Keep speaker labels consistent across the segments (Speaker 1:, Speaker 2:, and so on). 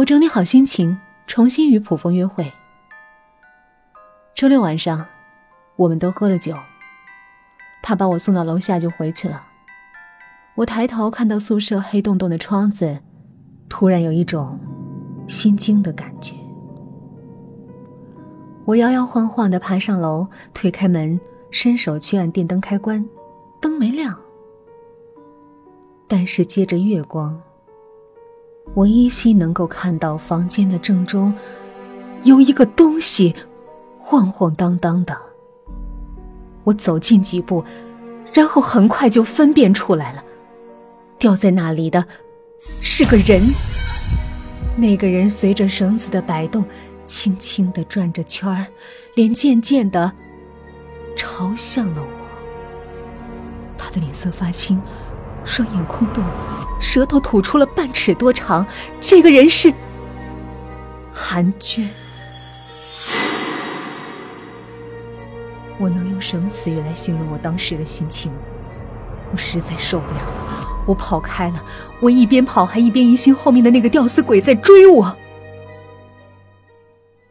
Speaker 1: 我整理好心情，重新与普风约会。周六晚上，我们都喝了酒。他把我送到楼下就回去了。我抬头看到宿舍黑洞洞的窗子，突然有一种心惊的感觉。我摇摇晃晃的爬上楼，推开门，伸手去按电灯开关，灯没亮。但是借着月光，我依稀能够看到房间的正中有一个东西晃晃荡荡的。我走近几步，然后很快就分辨出来了，吊在那里的是个人。那个人随着绳子的摆动，轻轻的转着圈儿，脸渐渐的朝向了我。他的脸色发青，双眼空洞，舌头吐出了半尺多长。这个人是韩娟。我能用什么词语来形容我当时的心情？我实在受不了了，我跑开了。我一边跑，还一边疑心后面的那个吊死鬼在追我。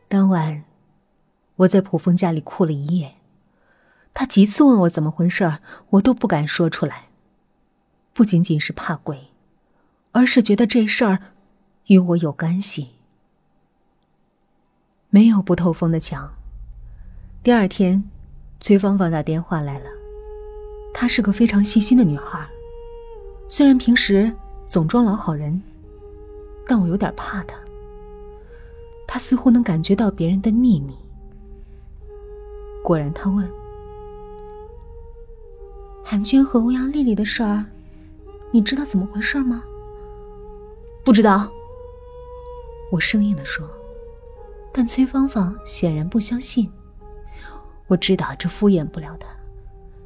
Speaker 1: 当晚，我在普风家里哭了一夜。他几次问我怎么回事我都不敢说出来。不仅仅是怕鬼，而是觉得这事儿与我有干系。没有不透风的墙。第二天。崔芳芳打电话来了，她是个非常细心的女孩，虽然平时总装老好人，但我有点怕她。她似乎能感觉到别人的秘密。果然，她问：“韩娟和欧阳丽丽的事儿，你知道怎么回事吗？”“不知道。”我生硬的说，但崔芳芳显然不相信。我知道这敷衍不了他，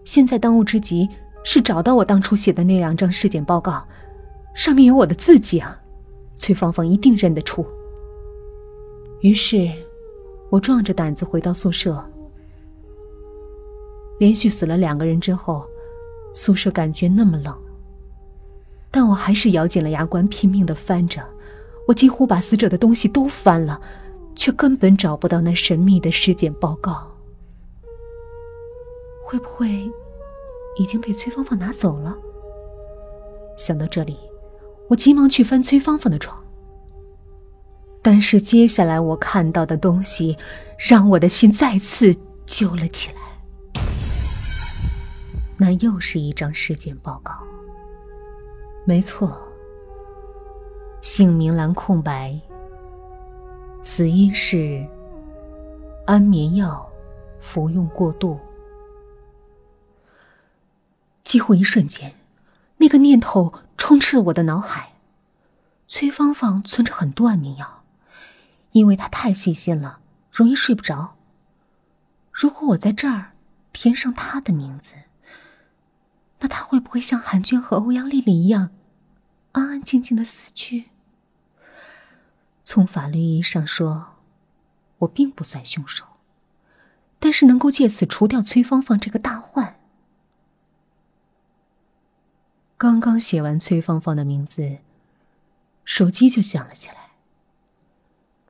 Speaker 1: 现在当务之急是找到我当初写的那两张尸检报告，上面有我的字迹啊，崔芳芳一定认得出。于是，我壮着胆子回到宿舍。连续死了两个人之后，宿舍感觉那么冷，但我还是咬紧了牙关，拼命的翻着。我几乎把死者的东西都翻了，却根本找不到那神秘的尸检报告。会不会已经被崔芳芳拿走了？想到这里，我急忙去翻崔芳芳的床。但是接下来我看到的东西，让我的心再次揪了起来。那又是一张尸检报告。没错，姓名栏空白。死因是安眠药服用过度。几乎一瞬间，那个念头充斥了我的脑海。崔芳芳存着很多安眠药，因为她太细心了，容易睡不着。如果我在这儿填上她的名字，那他会不会像韩娟和欧阳丽丽一样，安安静静的死去？从法律意义上说，我并不算凶手，但是能够借此除掉崔芳芳这个大患。刚刚写完崔芳芳的名字，手机就响了起来。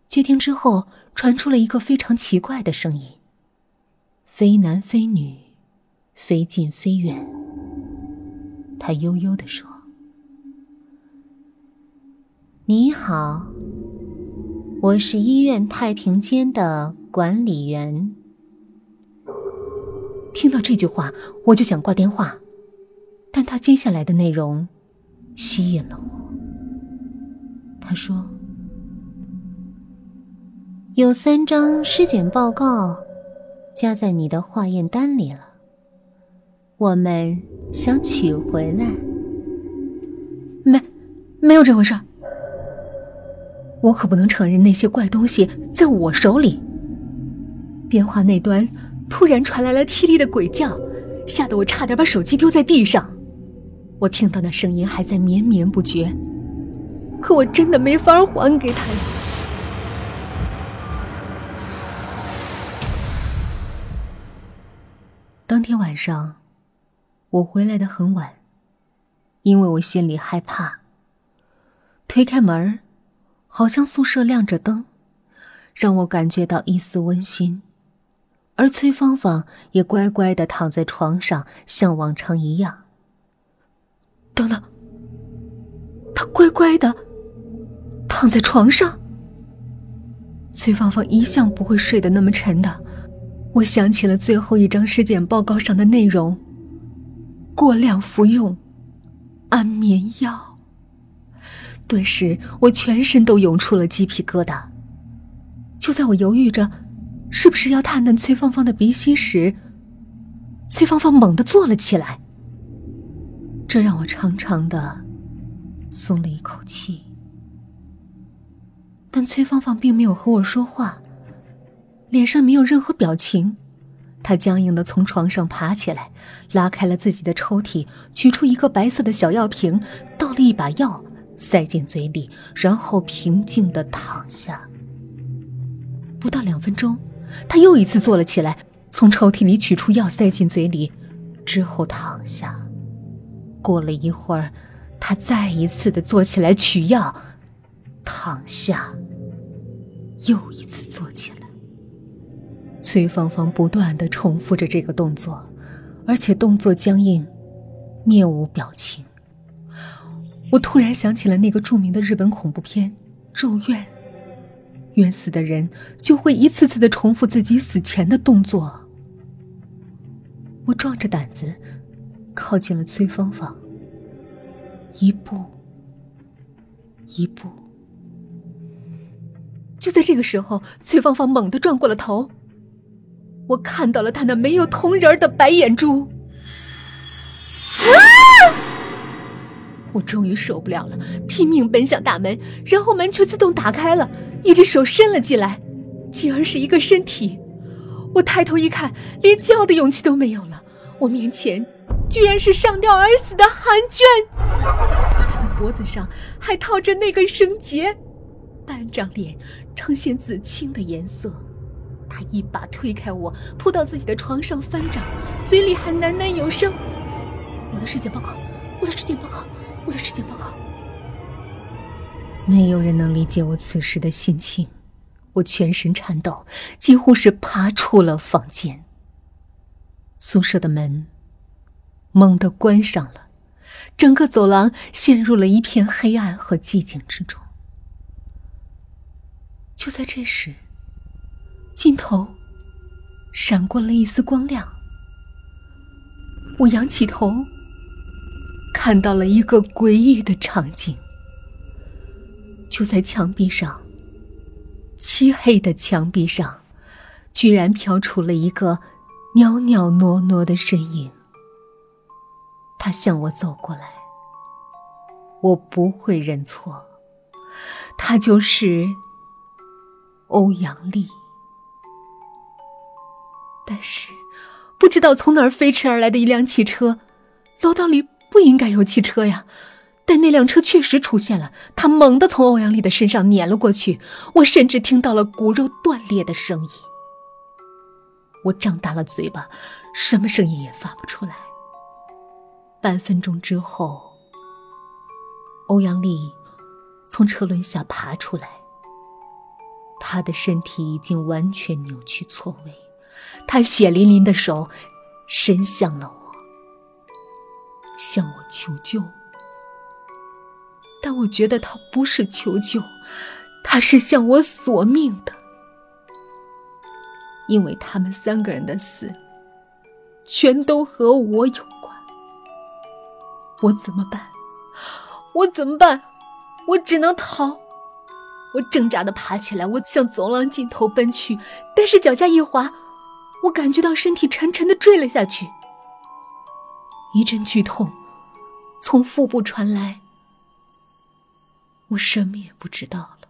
Speaker 1: 接听之后，传出了一个非常奇怪的声音：“非男非女，非近非远。”他悠悠的说：“你好，我是医院太平间的管理员。”听到这句话，我就想挂电话。但他接下来的内容吸引了我。他说：“有三张尸检报告加在你的化验单里了，我们想取回来。”没，没有这回事。我可不能承认那些怪东西在我手里。电话那端突然传来了凄厉的鬼叫，吓得我差点把手机丢在地上。我听到那声音还在绵绵不绝，可我真的没法还给他呀。当天晚上，我回来的很晚，因为我心里害怕。推开门，好像宿舍亮着灯，让我感觉到一丝温馨。而崔芳芳也乖乖的躺在床上，像往常一样。等等，她乖乖的躺在床上。崔芳芳一向不会睡得那么沉的，我想起了最后一张尸检报告上的内容：过量服用安眠药。顿时，我全身都涌出了鸡皮疙瘩。就在我犹豫着，是不是要探探崔芳芳的鼻息时，崔芳芳猛地坐了起来。这让我长长的松了一口气。但崔芳芳并没有和我说话，脸上没有任何表情。他僵硬的从床上爬起来，拉开了自己的抽屉，取出一个白色的小药瓶，倒了一把药。塞进嘴里，然后平静的躺下。不到两分钟，他又一次坐了起来，从抽屉里取出药塞进嘴里，之后躺下。过了一会儿，他再一次的坐起来取药，躺下，又一次坐起来。崔芳芳不断的重复着这个动作，而且动作僵硬，面无表情。我突然想起了那个著名的日本恐怖片《咒怨》，冤死的人就会一次次的重复自己死前的动作。我壮着胆子靠近了崔芳芳，一步，一步。就在这个时候，崔芳芳猛地转过了头，我看到了他那没有瞳仁的白眼珠。啊我终于受不了了，拼命奔向大门，然后门却自动打开了，一只手伸了进来，继而是一个身体。我抬头一看，连叫的勇气都没有了。我面前居然是上吊而死的韩娟，她的脖子上还套着那根绳结，半张脸呈现紫青的颜色。他一把推开我，扑到自己的床上翻找，嘴里还喃喃有声：“我的尸检报告，我的尸检报告。”我的尸检报告。没有人能理解我此时的心情，我全身颤抖，几乎是爬出了房间。宿舍的门猛地关上了，整个走廊陷入了一片黑暗和寂静之中。就在这时，尽头闪过了一丝光亮，我仰起头。看到了一个诡异的场景，就在墙壁上，漆黑的墙壁上，居然飘出了一个袅袅娜娜的身影。他向我走过来，我不会认错，他就是欧阳丽。但是，不知道从哪儿飞驰而来的一辆汽车，楼道里。不应该有汽车呀，但那辆车确实出现了。他猛地从欧阳丽的身上碾了过去，我甚至听到了骨肉断裂的声音。我张大了嘴巴，什么声音也发不出来。半分钟之后，欧阳丽从车轮下爬出来，她的身体已经完全扭曲错位，他血淋淋的手伸向了我。向我求救，但我觉得他不是求救，他是向我索命的，因为他们三个人的死，全都和我有关。我怎么办？我怎么办？我只能逃。我挣扎的爬起来，我向走廊尽头奔去，但是脚下一滑，我感觉到身体沉沉的坠了下去。一阵剧痛从腹部传来，我什么也不知道了。